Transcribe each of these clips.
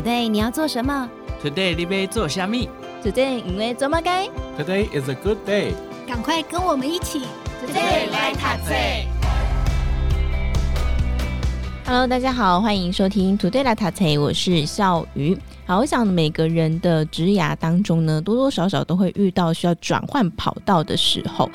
Today 你要做什么？Today 你要做虾米？Today 因为做么该？Today is a good day。赶快跟我们一起，Today 来读册。Hello，大家好，欢迎收听 Today 来读册，我是笑鱼。好，我想每个人的职涯当中呢，多多少少都会遇到需要转换跑道的时候。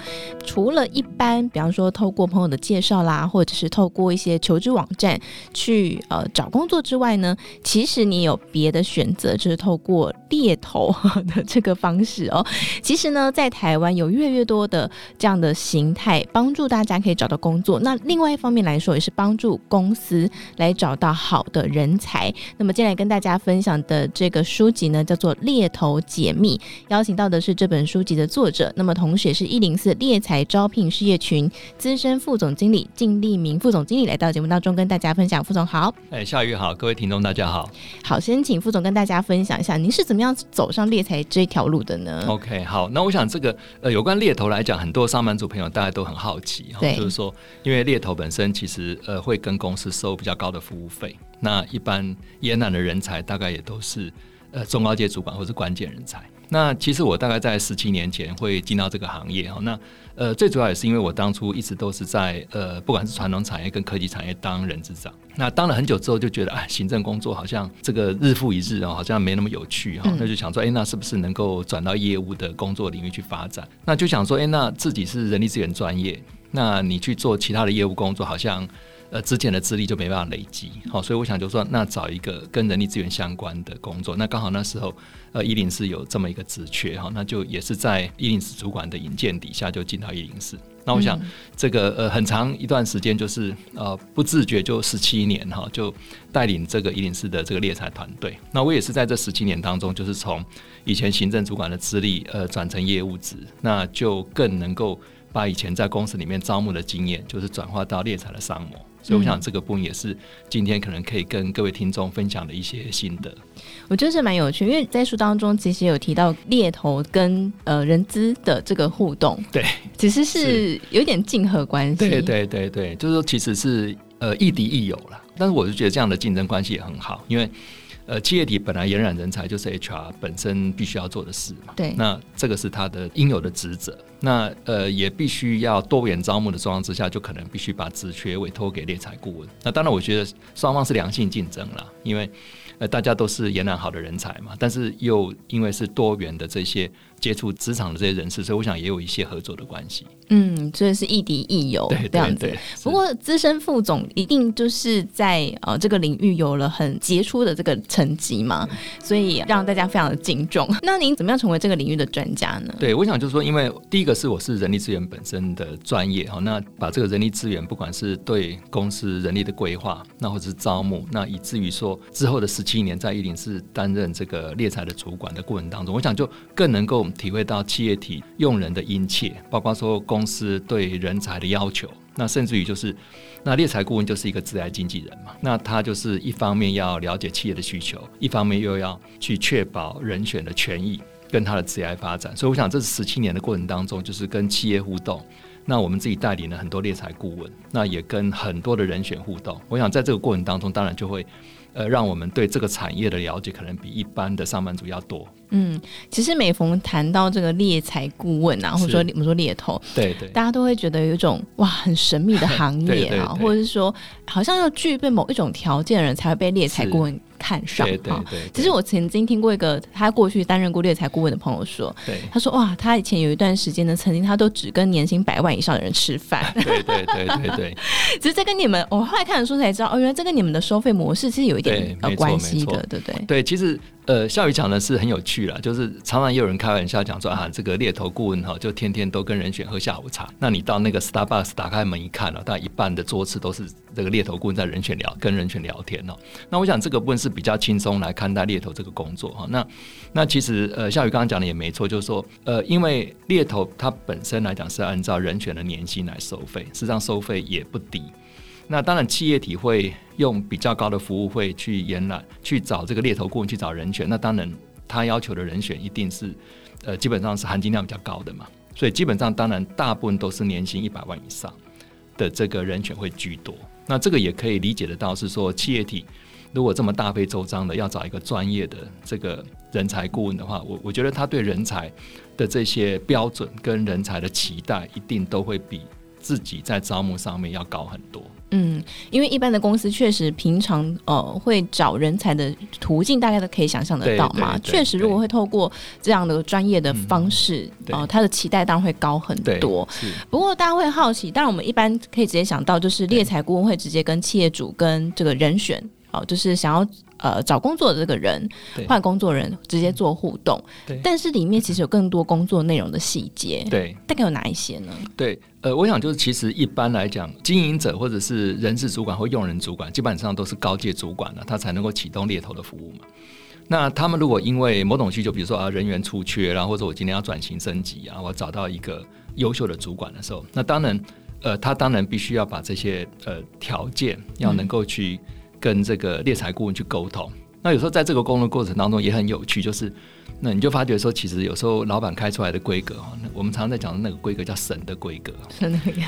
除了一般，比方说透过朋友的介绍啦，或者是透过一些求职网站去呃找工作之外呢，其实你有别的选择，就是透过猎头的这个方式哦。其实呢，在台湾有越来越多的这样的形态，帮助大家可以找到工作。那另外一方面来说，也是帮助公司来找到好的人才。那么，接下来跟大家分享的。这个书籍呢，叫做《猎头解密》，邀请到的是这本书籍的作者，那么同时也是一零四猎才招聘事业群资深副总经理靳立明副总经理来到节目当中跟大家分享。副总好，哎，夏雨好，各位听众大家好。好，先请副总跟大家分享一下，您是怎么样走上猎才这条路的呢？OK，好，那我想这个呃，有关猎头来讲，很多上班族朋友大家都很好奇，对，就是说，因为猎头本身其实呃会跟公司收比较高的服务费。那一般延揽的人才大概也都是呃中高阶主管或是关键人才。那其实我大概在十七年前会进到这个行业哈。那呃最主要也是因为我当初一直都是在呃不管是传统产业跟科技产业当人资长。那当了很久之后就觉得哎行政工作好像这个日复一日啊，好像没那么有趣哈。那就想说哎那是不是能够转到业务的工作领域去发展？那就想说哎那自己是人力资源专业，那你去做其他的业务工作好像。呃，之前的资历就没办法累积，好，所以我想就说，那找一个跟人力资源相关的工作，那刚好那时候，呃，一零四有这么一个职缺，哈，那就也是在一零四主管的引荐底下就进到一零四。那我想这个呃很长一段时间就是呃不自觉就十七年哈，就带领这个一零四的这个猎才团队。那我也是在这十七年当中，就是从以前行政主管的资历呃转成业务职，那就更能够把以前在公司里面招募的经验，就是转化到猎才的商模。所以我想这个部分也是今天可能可以跟各位听众分享的一些心得。我觉得是蛮有趣，因为在书当中其实有提到猎头跟呃人资的这个互动，对，其实是有点竞合关系。对对对对，就是说其实是呃亦敌亦友了。但是我就觉得这样的竞争关系也很好，因为。呃，企业体本来延揽人才就是 HR 本身必须要做的事嘛。对。那这个是他的应有的职责。那呃，也必须要多元招募的状况之下，就可能必须把职缺委托给猎才顾问。那当然，我觉得双方是良性竞争了，因为呃，大家都是延揽好的人才嘛。但是又因为是多元的这些。接触职场的这些人士，所以我想也有一些合作的关系。嗯，所以是亦敌亦友这样子。不过资深副总一定就是在呃这个领域有了很杰出的这个成绩嘛，所以让大家非常的敬重。那您怎么样成为这个领域的专家呢？对，我想就是说，因为第一个是我是人力资源本身的专业哈，那把这个人力资源，不管是对公司人力的规划，那或者是招募，那以至于说之后的十七年在一零四担任这个猎才的主管的过程当中，我想就更能够。体会到企业体用人的殷切，包括说公司对人才的要求，那甚至于就是，那猎才顾问就是一个职涯经纪人嘛，那他就是一方面要了解企业的需求，一方面又要去确保人选的权益跟他的职涯发展。所以我想这十七年的过程当中，就是跟企业互动，那我们自己带领了很多猎才顾问，那也跟很多的人选互动。我想在这个过程当中，当然就会呃让我们对这个产业的了解，可能比一般的上班族要多。嗯，其实每逢谈到这个猎才顾问啊，或者说我们说猎头，对对，大家都会觉得有一种哇很神秘的行业啊，对对对。对，或者是说好像要具备某一种条件的人才会被猎才顾问看上。啊对对，对，其实我曾经听过一个他过去担任过猎才顾问的朋友说，对，他说哇，他以前有一段时间呢，曾经他都只跟年薪百万以上的人吃饭。对对对对对，其实这跟你们我后来看了书才知道，哦，原来这跟你们的收费模式其实有一点呃关系的，对不对？对，其实。呃，夏雨讲的是很有趣啦，就是常常也有人开玩笑讲说啊，这个猎头顾问哈，就天天都跟人选喝下午茶。那你到那个 Starbucks 打开门一看哦，大概一半的桌次都是这个猎头顾问在人选聊，跟人选聊天哦。那我想这个部分是比较轻松来看待猎头这个工作哈。那那其实呃，夏雨刚刚讲的也没错，就是说呃，因为猎头它本身来讲是按照人选的年薪来收费，实际上收费也不低。那当然，企业体会用比较高的服务费去延揽，去找这个猎头顾问去找人选。那当然，他要求的人选一定是，呃，基本上是含金量比较高的嘛。所以基本上，当然大部分都是年薪一百万以上的这个人选会居多。那这个也可以理解得到，是说企业体如果这么大费周章的要找一个专业的这个人才顾问的话，我我觉得他对人才的这些标准跟人才的期待，一定都会比自己在招募上面要高很多。嗯，因为一般的公司确实平常呃会找人才的途径，大家都可以想象得到嘛。确实，如果会透过这样的专业的方式，哦、嗯呃，他的期待当然会高很多。不过大家会好奇，当然我们一般可以直接想到，就是猎才顾问会直接跟企业主跟这个人选，哦、呃，就是想要。呃，找工作的这个人换工作人直接做互动，但是里面其实有更多工作内容的细节，对，大概有哪一些呢？对，呃，我想就是其实一般来讲，经营者或者是人事主管或用人主管，基本上都是高阶主管了，他才能够启动猎头的服务嘛。那他们如果因为某种需求，比如说啊人员出缺，然后或者我今天要转型升级啊，我找到一个优秀的主管的时候，那当然，呃，他当然必须要把这些呃条件要能够去。跟这个猎才顾问去沟通，那有时候在这个沟通过程当中也很有趣，就是那你就发觉说，其实有时候老板开出来的规格哈，我们常常在讲的那个规格叫神的规格，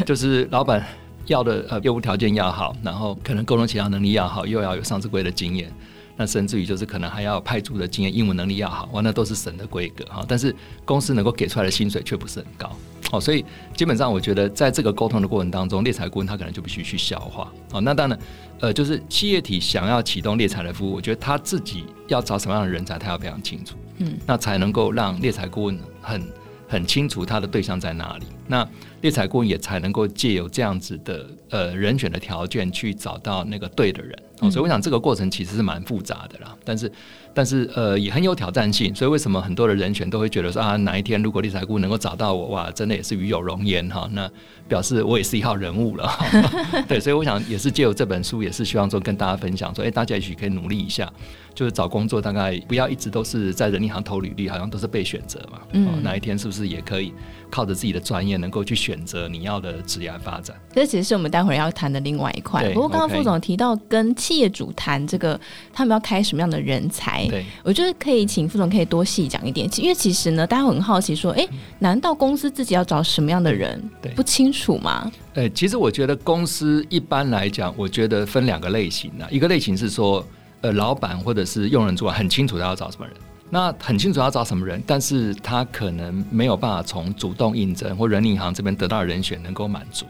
就是老板要的呃业务条件要好，然后可能沟通协调能力要好，又要有上市规的经验，那甚至于就是可能还要派驻的经验，英文能力要好，哇，那都是神的规格哈，但是公司能够给出来的薪水却不是很高。哦，所以基本上我觉得，在这个沟通的过程当中，猎才顾问他可能就必须去消化。哦，那当然，呃，就是企业体想要启动猎才的服务，我觉得他自己要找什么样的人才，他要非常清楚，嗯，那才能够让猎才顾问很很清楚他的对象在哪里。那猎才顾问也才能够借由这样子的呃人选的条件去找到那个对的人。哦，所以我想这个过程其实是蛮复杂的啦，但是。但是呃也很有挑战性，所以为什么很多的人选都会觉得说啊，哪一天如果猎才顾问能够找到我，哇，真的也是与有荣焉哈。那表示我也是一号人物了。对，所以我想也是借由这本书，也是希望说跟大家分享说，哎，大家也许可以努力一下，就是找工作大概不要一直都是在人力行投履历，好像都是被选择嘛。嗯。哪一天是不是也可以靠着自己的专业，能够去选择你要的职业发展？这其实是我们待会儿要谈的另外一块。不过刚刚副总提到跟企业主谈这个，他们要开什么样的人才？对，我觉得可以请副总可以多细讲一点，因为其实呢，大家很好奇说，哎，难道公司自己要找什么样的人？对，不清楚吗？呃，其实我觉得公司一般来讲，我觉得分两个类型啊，一个类型是说，呃，老板或者是用人主管很清楚他要找什么人，那很清楚要找什么人，但是他可能没有办法从主动应征或人力银行这边得到人选能够满足，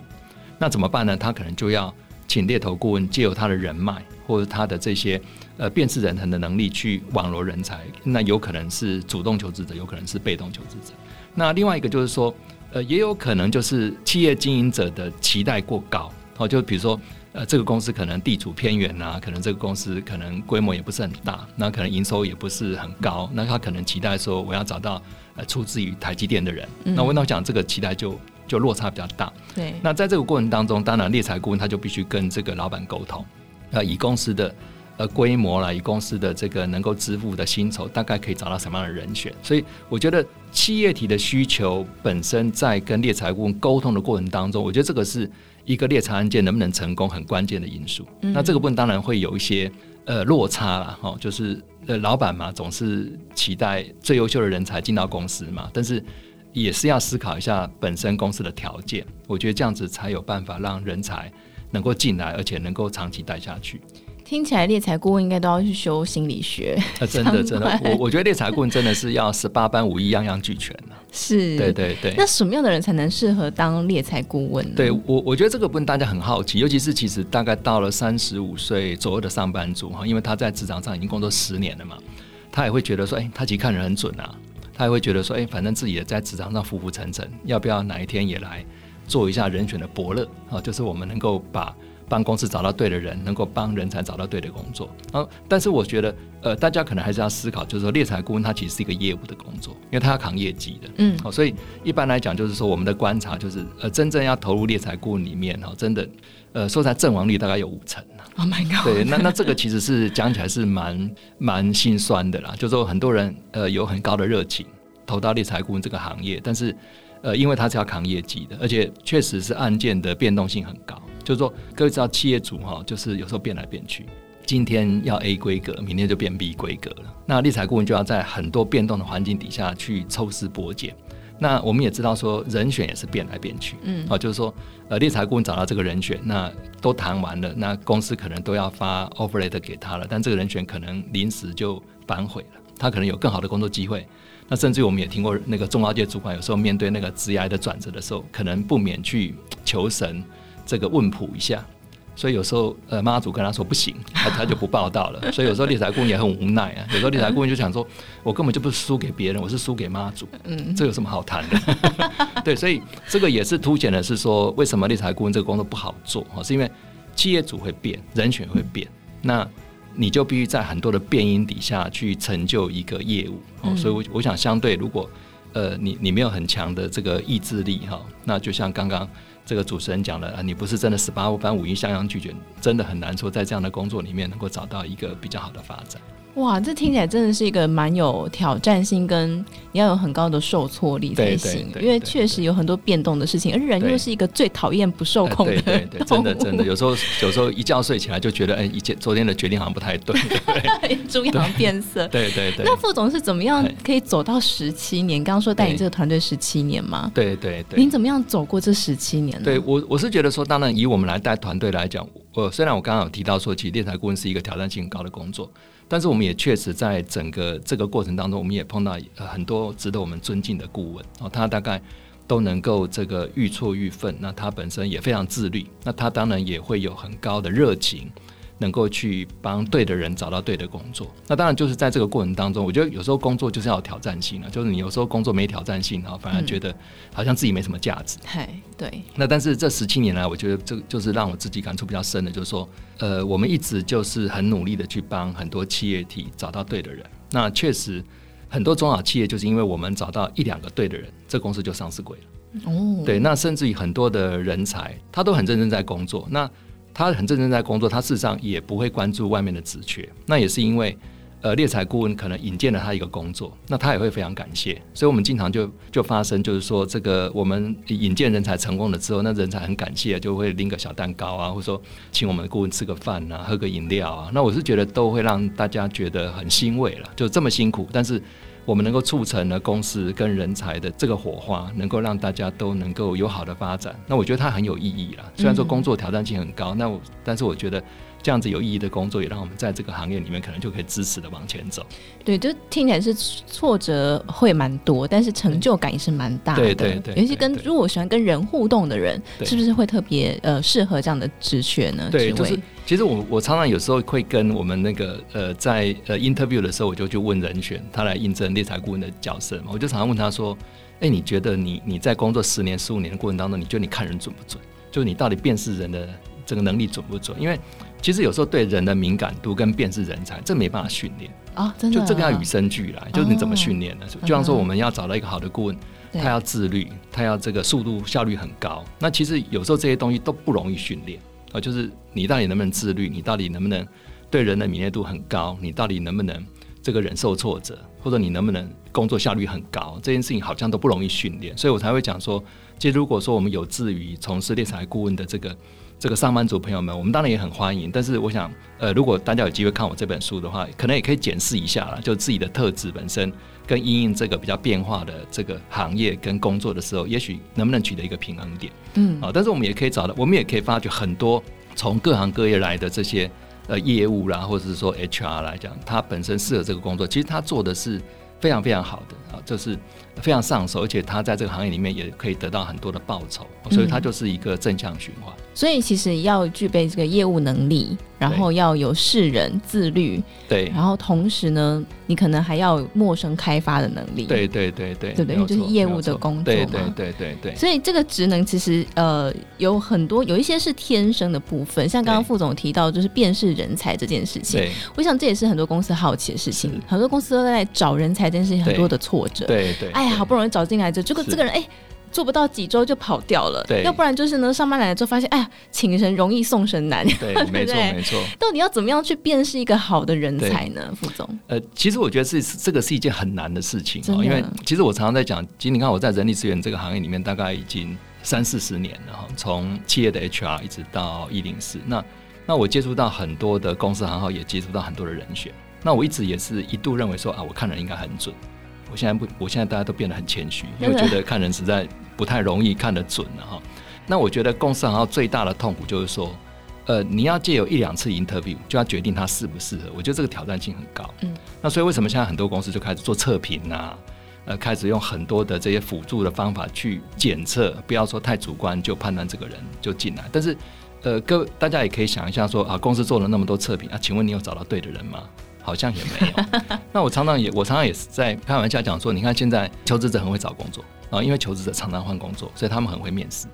那怎么办呢？他可能就要请猎头顾问借由他的人脉或者他的这些。呃，辨识人才的能力去网罗人才，那有可能是主动求职者，有可能是被动求职者。那另外一个就是说，呃，也有可能就是企业经营者的期待过高，哦，就比如说，呃，这个公司可能地处偏远啊，可能这个公司可能规模也不是很大，那可能营收也不是很高，那他可能期待说我要找到呃出自于台积电的人，嗯、那我跟他讲这个期待就就落差比较大。对，那在这个过程当中，当然猎才顾问他就必须跟这个老板沟通，呃，以公司的。呃，规模啦，以公司的这个能够支付的薪酬，大概可以找到什么样的人选？所以我觉得企业体的需求本身在跟猎财顾问沟通的过程当中，我觉得这个是一个猎才案件能不能成功很关键的因素。嗯、那这个部分当然会有一些呃落差啦，哦，就是呃老板嘛，总是期待最优秀的人才进到公司嘛，但是也是要思考一下本身公司的条件，我觉得这样子才有办法让人才能够进来，而且能够长期待下去。听起来猎才顾问应该都要去修心理学。啊，真的真的，我我觉得猎才顾问真的是要十八般武艺样样俱全呢。是，对对对。那什么样的人才能适合当猎才顾问呢？对我，我觉得这个部分大家很好奇，尤其是其实大概到了三十五岁左右的上班族哈，因为他在职场上已经工作十年了嘛，他也会觉得说，哎，他其实看人很准啊，他也会觉得说，哎，反正自己也在职场上浮浮沉沉，要不要哪一天也来做一下人选的伯乐啊？就是我们能够把。帮公司找到对的人，能够帮人才找到对的工作。啊，但是我觉得，呃，大家可能还是要思考，就是说，猎才顾问他其实是一个业务的工作，因为他要扛业绩的。嗯，好，所以一般来讲，就是说，我们的观察就是，呃，真正要投入猎才顾问里面，哈，真的，呃，说在阵亡率大概有五成。Oh my god！对，那那这个其实是讲起来是蛮蛮心酸的啦，就是说很多人呃有很高的热情投到猎才顾问这个行业，但是呃，因为他是要扛业绩的，而且确实是案件的变动性很高。就是说，各位知道企业主哈，就是有时候变来变去，今天要 A 规格，明天就变 B 规格了。那猎才顾问就要在很多变动的环境底下去抽丝剥茧，那我们也知道说人选也是变来变去，嗯，啊，就是说呃，猎才顾问找到这个人选，那都谈完了，那公司可能都要发 offer letter 给他了，但这个人选可能临时就反悔了，他可能有更好的工作机会。那甚至于我们也听过那个中高阶主管有时候面对那个职涯的转折的时候，可能不免去求神这个问卜一下。所以有时候，呃，妈祖跟他说不行，他他就不报道了。所以有时候猎财顾问也很无奈啊。有时候猎财顾问就想说，我根本就不是输给别人，我是输给妈祖。嗯，这有什么好谈的？对，所以这个也是凸显的是说，为什么猎财顾问这个工作不好做？哈，是因为企业主会变，人选会变，那你就必须在很多的变音底下去成就一个业务。哦，所以我我想相对，如果呃你你没有很强的这个意志力哈，那就像刚刚。这个主持人讲了啊，你不是真的十八般武艺相样俱全，真的很难说在这样的工作里面能够找到一个比较好的发展。哇，这听起来真的是一个蛮有挑战性，跟你要有很高的受挫力才行。因为确实有很多变动的事情，而人又是一个最讨厌不受控的。对对对，真的真的，有时候有时候一觉睡起来就觉得，哎，一昨天的决定好像不太对，猪羊变色。对对对。那副总是怎么样可以走到十七年？刚刚说带你这个团队十七年吗？对对对。您怎么样走过这十七年呢？对我我是觉得说，当然以我们来带团队来讲，我虽然我刚刚有提到说，其实猎才顾问是一个挑战性很高的工作。但是我们也确实在整个这个过程当中，我们也碰到很多值得我们尊敬的顾问哦，他大概都能够这个愈挫愈奋，那他本身也非常自律，那他当然也会有很高的热情。能够去帮对的人找到对的工作，那当然就是在这个过程当中，我觉得有时候工作就是要有挑战性啊，就是你有时候工作没挑战性，然后反而觉得好像自己没什么价值。嗨、嗯，对。那但是这十七年来，我觉得这就是让我自己感触比较深的，就是说，呃，我们一直就是很努力的去帮很多企业体找到对的人。那确实很多中小企业就是因为我们找到一两个对的人，这公司就上市贵了。哦，对。那甚至于很多的人才，他都很认真在工作。那他很认真在工作，他事实上也不会关注外面的职缺。那也是因为，呃，猎才顾问可能引荐了他一个工作，那他也会非常感谢。所以我们经常就就发生，就是说这个我们引荐人才成功了之后，那人才很感谢，就会拎个小蛋糕啊，或者说请我们的顾问吃个饭啊，喝个饮料啊。那我是觉得都会让大家觉得很欣慰了，就这么辛苦，但是。我们能够促成了公司跟人才的这个火花，能够让大家都能够有好的发展。那我觉得它很有意义了。虽然说工作挑战性很高，那我但是我觉得。这样子有意义的工作，也让我们在这个行业里面可能就可以支持的往前走。对，就听起来是挫折会蛮多，但是成就感也是蛮大的。对对对，尤其跟如果喜欢跟人互动的人，是不是会特别呃适合这样的职缺呢？对，就是其实我我常常有时候会跟我们那个呃在呃 interview 的时候，我就去问人选他来应征猎才顾问的角色嘛，我就常常问他说：“哎，你觉得你你在工作十年十五年的过程当中，你觉得你看人准不准？就是你到底辨识人的这个能力准不准？因为其实有时候对人的敏感度跟辨识人才，这没办法训练啊，真的，就这个要与生俱来，就是你怎么训练呢？就像说我们要找到一个好的顾问，他要自律，他要这个速度效率很高。那其实有时候这些东西都不容易训练啊，就是你到底能不能自律，你到底能不能对人的敏锐度很高，你到底能不能这个忍受挫折，或者你能不能工作效率很高，这件事情好像都不容易训练。所以我才会讲说，其实如果说我们有志于从事猎才顾问的这个。这个上班族朋友们，我们当然也很欢迎。但是我想，呃，如果大家有机会看我这本书的话，可能也可以检视一下啦，就自己的特质本身跟因应这个比较变化的这个行业跟工作的时候，也许能不能取得一个平衡点。嗯，啊，但是我们也可以找到，我们也可以发觉很多从各行各业来的这些呃业务啦，或者是说 HR 来讲，他本身适合这个工作，其实他做的是非常非常好的啊，就是非常上手，而且他在这个行业里面也可以得到很多的报酬，所以他就是一个正向循环。所以其实要具备这个业务能力，然后要有识人、自律，对，然后同时呢，你可能还要有陌生开发的能力，对对对对，对对，因为就是业务的工作嘛，对对对对对。所以这个职能其实呃有很多，有一些是天生的部分，像刚刚副总提到就是辨识人才这件事情，我想这也是很多公司好奇的事情，很多公司都在找人才这件事情很多的挫折，对对，哎呀，好不容易找进来这结果这个人哎。做不到几周就跑掉了，对，要不然就是呢，上班来了之后发现，哎呀，请神容易送神难，对，没错没错。到底要怎么样去辨识一个好的人才呢？副总，呃，其实我觉得是这个是一件很难的事情哦，因为其实我常常在讲，其实你看我在人力资源这个行业里面大概已经三四十年了哈，从企业的 HR 一直到一零四，那那我接触到很多的公司行号，也接触到很多的人选，那我一直也是一度认为说啊，我看人应该很准。我现在不，我现在大家都变得很谦虚，因为我觉得看人实在不太容易看得准了哈。那我觉得公司行号最大的痛苦就是说，呃，你要借有一两次 interview 就要决定他适不适合，我觉得这个挑战性很高。嗯，那所以为什么现在很多公司就开始做测评啊？呃，开始用很多的这些辅助的方法去检测，不要说太主观就判断这个人就进来。但是，呃，各位大家也可以想一下说啊，公司做了那么多测评啊，请问你有找到对的人吗？好像也没有。那我常常也我常常也是在开玩笑讲说，你看现在求职者很会找工作啊，因为求职者常常换工作，所以他们很会面试。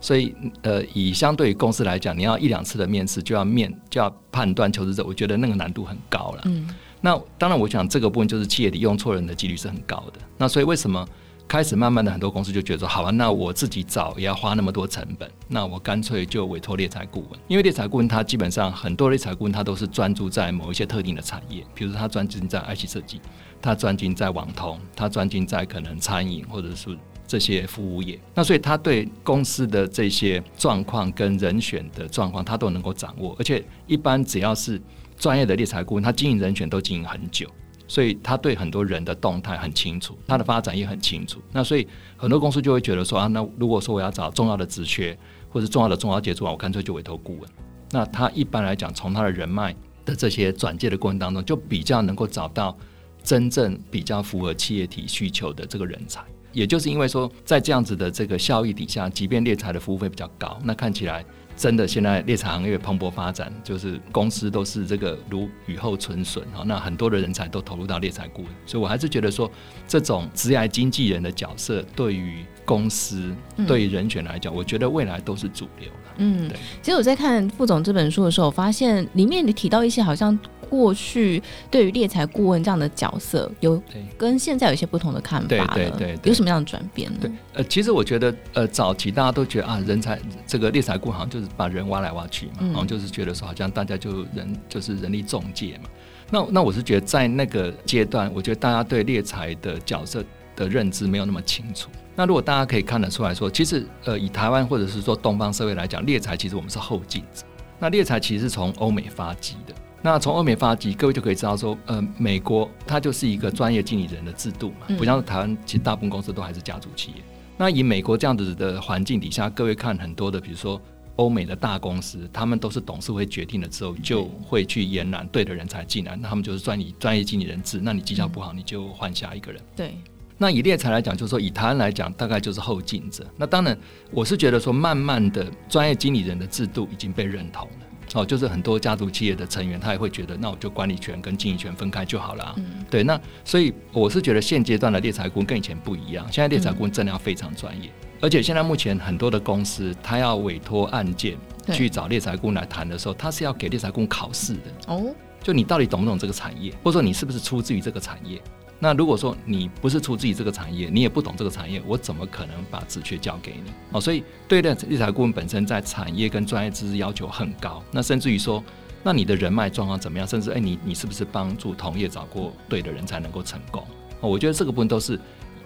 所以，呃，以相对于公司来讲，你要一两次的面试就要面就要判断求职者，我觉得那个难度很高了。嗯。那当然，我想这个部分就是企业里用错人的几率是很高的。那所以为什么开始慢慢的很多公司就觉得说，好啊，那我自己找也要花那么多成本，那我干脆就委托猎才顾问。因为猎才顾问他基本上很多猎才顾问他都是专注在某一些特定的产业，比如说他专精在 IC 设计，他专精在网通，他专精在可能餐饮或者是这些服务业。那所以他对公司的这些状况跟人选的状况，他都能够掌握。而且一般只要是专业的猎才顾问，他经营人选都经营很久，所以他对很多人的动态很清楚，他的发展也很清楚。那所以很多公司就会觉得说啊，那如果说我要找重要的职缺或者重要的重要接触啊，我干脆就委托顾问。那他一般来讲，从他的人脉的这些转介的过程当中，就比较能够找到真正比较符合企业体需求的这个人才。也就是因为说，在这样子的这个效益底下，即便猎才的服务费比较高，那看起来。真的，现在猎才行业蓬勃发展，就是公司都是这个如雨后春笋哈。那很多的人才都投入到猎才顾问，所以我还是觉得说，这种职业经纪人的角色，对于公司、对于人选来讲，我觉得未来都是主流。嗯，对。其实我在看副总这本书的时候，我发现里面你提到一些好像。过去对于猎才顾问这样的角色，有跟现在有一些不同的看法，对对对，有什么样的转变呢？对，呃，其实我觉得，呃，早期大家都觉得啊，人才这个猎才顾问好像就是把人挖来挖去嘛，然后就是觉得说，好像大家就人就是人力中介嘛。那那我是觉得，在那个阶段，我觉得大家对猎才的角色的认知没有那么清楚。那如果大家可以看得出来说，其实呃，以台湾或者是说东方社会来讲，猎才其实我们是后进者。那猎才其实是从欧美发迹的。那从欧美发迹，各位就可以知道说，呃，美国它就是一个专业经理人的制度嘛，不像是台湾，其实大部分公司都还是家族企业。那以美国这样子的环境底下，各位看很多的，比如说欧美的大公司，他们都是董事会决定了之后，就会去延揽对的人才进来，那他们就是专以专业经理人制，那你绩效不好，你就换下一个人。对。那以猎才来讲，就是说以台湾来讲，大概就是后进者。那当然，我是觉得说，慢慢的专业经理人的制度已经被认同了。哦，就是很多家族企业的成员，他也会觉得，那我就管理权跟经营权分开就好了。嗯，对。那所以我是觉得现阶段的猎财顾问跟以前不一样。现在猎财顾问真的要非常专业，嗯，而且现在目前很多的公司，他要委托案件去找猎财顾问来谈的时候，他是要给猎财顾问考试的。哦，就你到底懂不懂这个产业，或者说你是不是出自于这个产业？那如果说你不是出自于这个产业，你也不懂这个产业，我怎么可能把职缺交给你？哦，所以对猎猎才顾问本身在产业跟专业知识要求很高。那甚至于说，那你的人脉状况怎么样？甚至哎，你你是不是帮助同业找过对的人才能够成功？哦，我觉得这个部分都是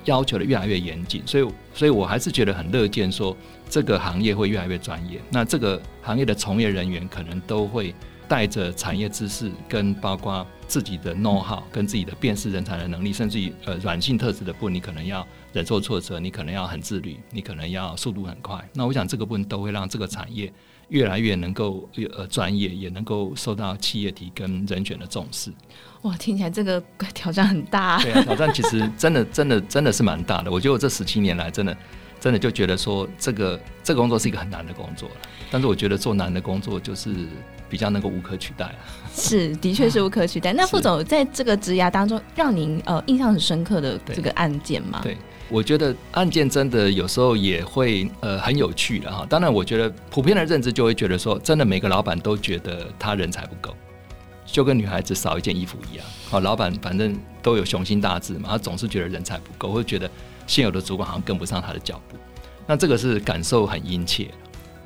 要求的越来越严谨。所以，所以我还是觉得很乐见说这个行业会越来越专业。那这个行业的从业人员可能都会。带着产业知识，跟包括自己的 know how，跟自己的辨识人才的能力，甚至于呃软性特质的部分，你可能要忍受挫折，你可能要很自律，你可能要速度很快。那我想这个部分都会让这个产业越来越能够呃专业，也能够受到企业体跟人权的重视。哇，听起来这个挑战很大。对啊，挑战其实真的真的真的是蛮大的。我觉得我这十七年来，真的真的就觉得说，这个这个工作是一个很难的工作。但是我觉得做难的工作就是。比较能够无可取代啊，是，的确是无可取代。那副总在这个职涯当中，让您呃印象很深刻的这个案件吗？对，我觉得案件真的有时候也会呃很有趣的哈。当然，我觉得普遍的认知就会觉得说，真的每个老板都觉得他人才不够，就跟女孩子少一件衣服一样。好，老板反正都有雄心大志嘛，他总是觉得人才不够，会觉得现有的主管好像跟不上他的脚步。那这个是感受很殷切。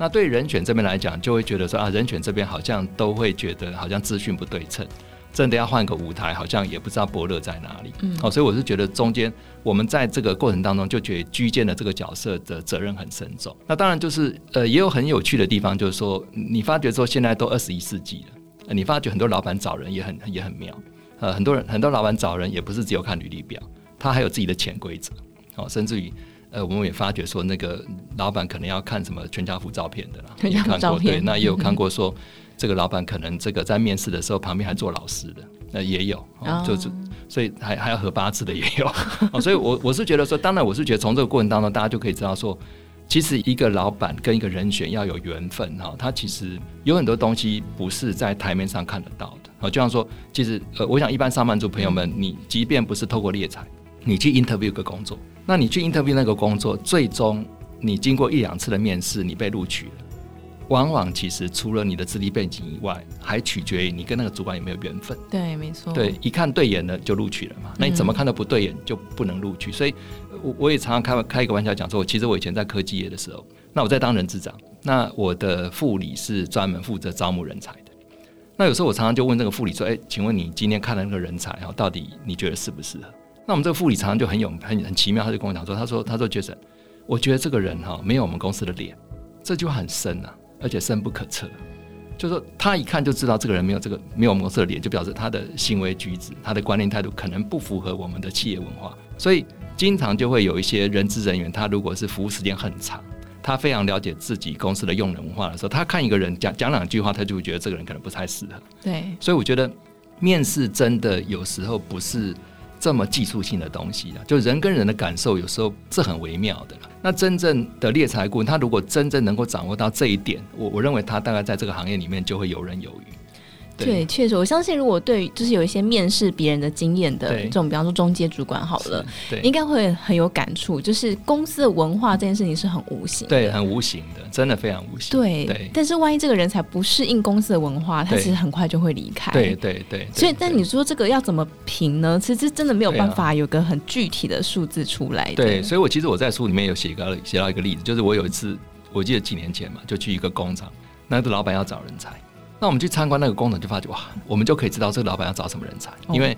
那对人选这边来讲，就会觉得说啊，人选这边好像都会觉得好像资讯不对称，真的要换个舞台，好像也不知道伯乐在哪里。嗯，哦，所以我是觉得中间我们在这个过程当中，就觉得居间的这个角色的责任很深重。那当然就是呃，也有很有趣的地方，就是说你发觉说现在都二十一世纪了，你发觉很多老板找人也很也很妙。呃，很多人很多老板找人也不是只有看履历表，他还有自己的潜规则，哦，甚至于呃，我们也发觉说，那个老板可能要看什么全家福照片的啦，全家福照片，对，那也有看 过说，这个老板可能这个在面试的时候旁边还做老师的，那也有，哦、就是所以还还要合八字的也有，哦，所以我我是觉得说，当然我是觉得从这个过程当中，大家就可以知道说。其实一个老板跟一个人选要有缘分哈，他其实有很多东西不是在台面上看得到的啊。就像说，其实呃，我想一般上班族朋友们，你即便不是透过猎才，你去 interview 个工作，那你去 interview 那个工作，最终你经过一两次的面试，你被录取了。往往其实除了你的资历背景以外，还取决于你跟那个主管有没有缘分。对，没错。对，一看对眼了就录取了嘛。那你怎么看都不对眼就不能录取。嗯、所以，我我也常常开开一个玩笑讲说，其实我以前在科技业的时候，那我在当人资长，那我的副理是专门负责招募人才的。那有时候我常常就问这个副理说：“哎，请问你今天看的那个人才啊，到底你觉得适不适合？”那我们这个副理常常就很有很很奇妙，他就跟我讲说：“他说他说，Jason，我觉得这个人哈没有我们公司的脸。”这句话很深啊。而且深不可测，就是说他一看就知道这个人没有这个没有我们公司的脸，就表示他的行为举止、他的观念态度可能不符合我们的企业文化。所以经常就会有一些人资人员，他如果是服务时间很长，他非常了解自己公司的用人文化的时候，他看一个人讲讲两句话，他就会觉得这个人可能不太适合。对，所以我觉得面试真的有时候不是这么技术性的东西啊，就人跟人的感受有时候是很微妙的。那真正的猎财顾问，他如果真正能够掌握到这一点，我我认为他大概在这个行业里面就会游刃有余。对，确实，我相信如果对就是有一些面试别人的经验的这种，比方说中介主管好了，对，应该会很有感触。就是公司的文化这件事情是很无形，对，很无形的，真的非常无形。对，对。但是万一这个人才不适应公司的文化，他其实很快就会离开。对对对。所以，但你说这个要怎么评呢？其实真的没有办法有个很具体的数字出来。对，所以我其实我在书里面有写一个写到一个例子，就是我有一次我记得几年前嘛，就去一个工厂，那个老板要找人才。那我们去参观那个工厂，就发觉哇，我们就可以知道这个老板要找什么人才，因为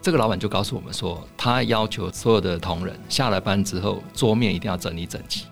这个老板就告诉我们说，他要求所有的同仁下了班之后，桌面一定要整理整齐，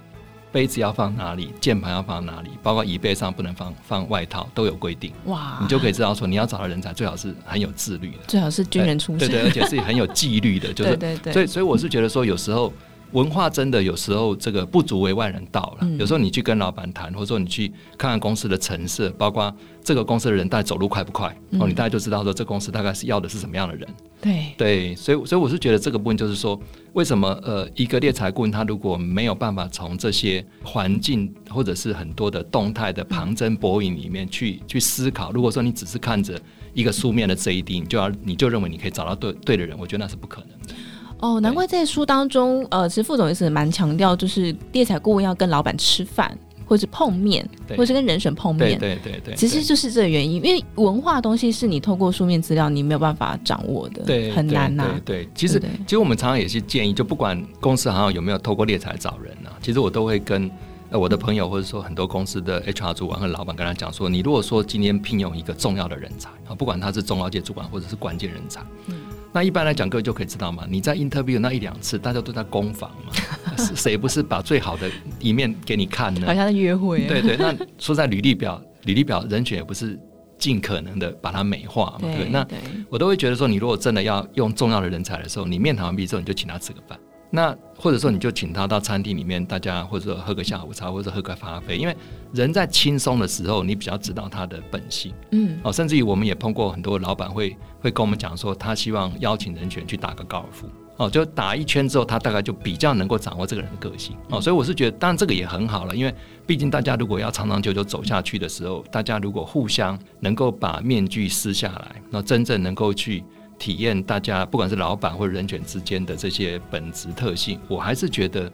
杯子要放哪里，键盘要放哪里，包括椅背上不能放放外套，都有规定。哇，你就可以知道说，你要找的人才最好是很有自律的，最好是军人出身，对对，而且是很有纪律的，就是对对对。所以所以我是觉得说，有时候。文化真的有时候这个不足为外人道了。嗯、有时候你去跟老板谈，或者说你去看看公司的陈设，包括这个公司的人大概走路快不快，嗯、哦，你大概就知道说这公司大概是要的是什么样的人。对对，所以所以我是觉得这个部分就是说，为什么呃一个猎才顾问他如果没有办法从这些环境或者是很多的动态的旁征博引里面去去思考，如果说你只是看着一个书面的这一点，你就要你就认为你可以找到对对的人，我觉得那是不可能的。哦，难怪在书当中，呃，其实副总也是蛮强调，就是猎才顾问要跟老板吃饭，或者碰面，或者跟人选碰面，对对对，对，其实就是这个原因，因为文化东西是你透过书面资料你没有办法掌握的，对，很难呐、啊。对，对，其实其实我们常常也是建议，就不管公司好像有没有透过猎才找人啊，其实我都会跟呃我的朋友或者说很多公司的 HR 主管和老板跟他讲说，你如果说今天聘用一个重要的人才啊，不管他是中高阶主管或者是关键人才，嗯。那一般来讲，各位就可以知道嘛。你在 interview 那一两次，大家都在攻防嘛，谁不是把最好的一面给你看呢？好像在约会。对对，那说在履历表，履历表人选也不是尽可能的把它美化嘛。对，对，那我都会觉得说，你如果真的要用重要的人才的时候，你面谈完毕之后，你就请他吃个饭。那或者说你就请他到餐厅里面，大家或者说喝个下午茶，或者喝个咖啡，因为人在轻松的时候，你比较知道他的本性。嗯，哦，甚至于我们也碰过很多老板会会跟我们讲说，他希望邀请人选去打个高尔夫。哦，就打一圈之后，他大概就比较能够掌握这个人的个性。哦，所以我是觉得，当然这个也很好了，因为毕竟大家如果要长长久久走下去的时候，大家如果互相能够把面具撕下来，那真正能够去。体验大家不管是老板或者人权之间的这些本质特性，我还是觉得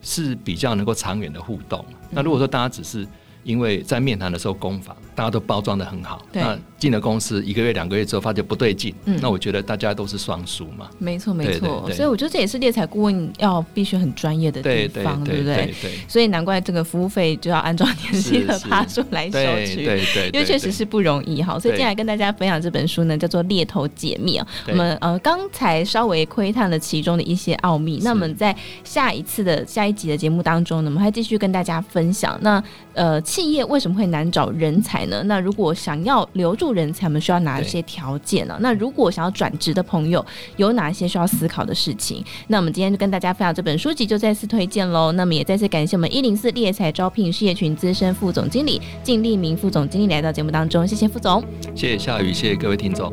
是比较能够长远的互动。那如果说大家只是因为在面谈的时候攻防，大家都包装的很好，那进了公司一个月两个月之后发觉不对劲，嗯，那我觉得大家都是双输嘛。没错没错，所以我觉得这也是猎才顾问要必须很专业的地方，对不对？所以难怪这个服务费就要按照年薪的趴数来收取，对对，因为确实是不容易哈。所以接下来跟大家分享这本书呢，叫做《猎头解密》啊。我们呃刚才稍微窥探了其中的一些奥秘，那我们在下一次的下一集的节目当中呢，我们还继续跟大家分享那。呃，企业为什么会难找人才呢？那如果想要留住人才，我们需要哪一些条件呢？对那如果想要转职的朋友，有哪一些需要思考的事情？那我们今天就跟大家分享这本书籍，就再次推荐喽。那么也再次感谢我们一零四猎才招聘事业群资深副总经理靳立明副总经理来到节目当中，谢谢副总，谢谢夏雨，谢谢各位听众。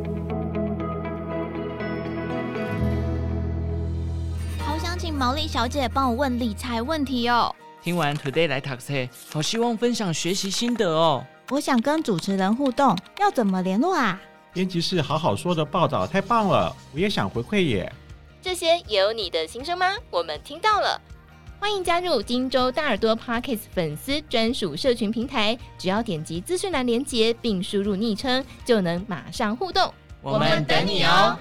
好想请毛利小姐帮我问理财问题哦。听完 Today 来读册，好希望分享学习心得哦。我想跟主持人互动，要怎么联络啊？编辑室好好说的报道太棒了，我也想回馈耶。这些也有你的心声吗？我们听到了，欢迎加入荆州大耳朵 Podcast 粉丝专属社群平台，只要点击资讯栏连接并输入昵称，就能马上互动。我们等你哦。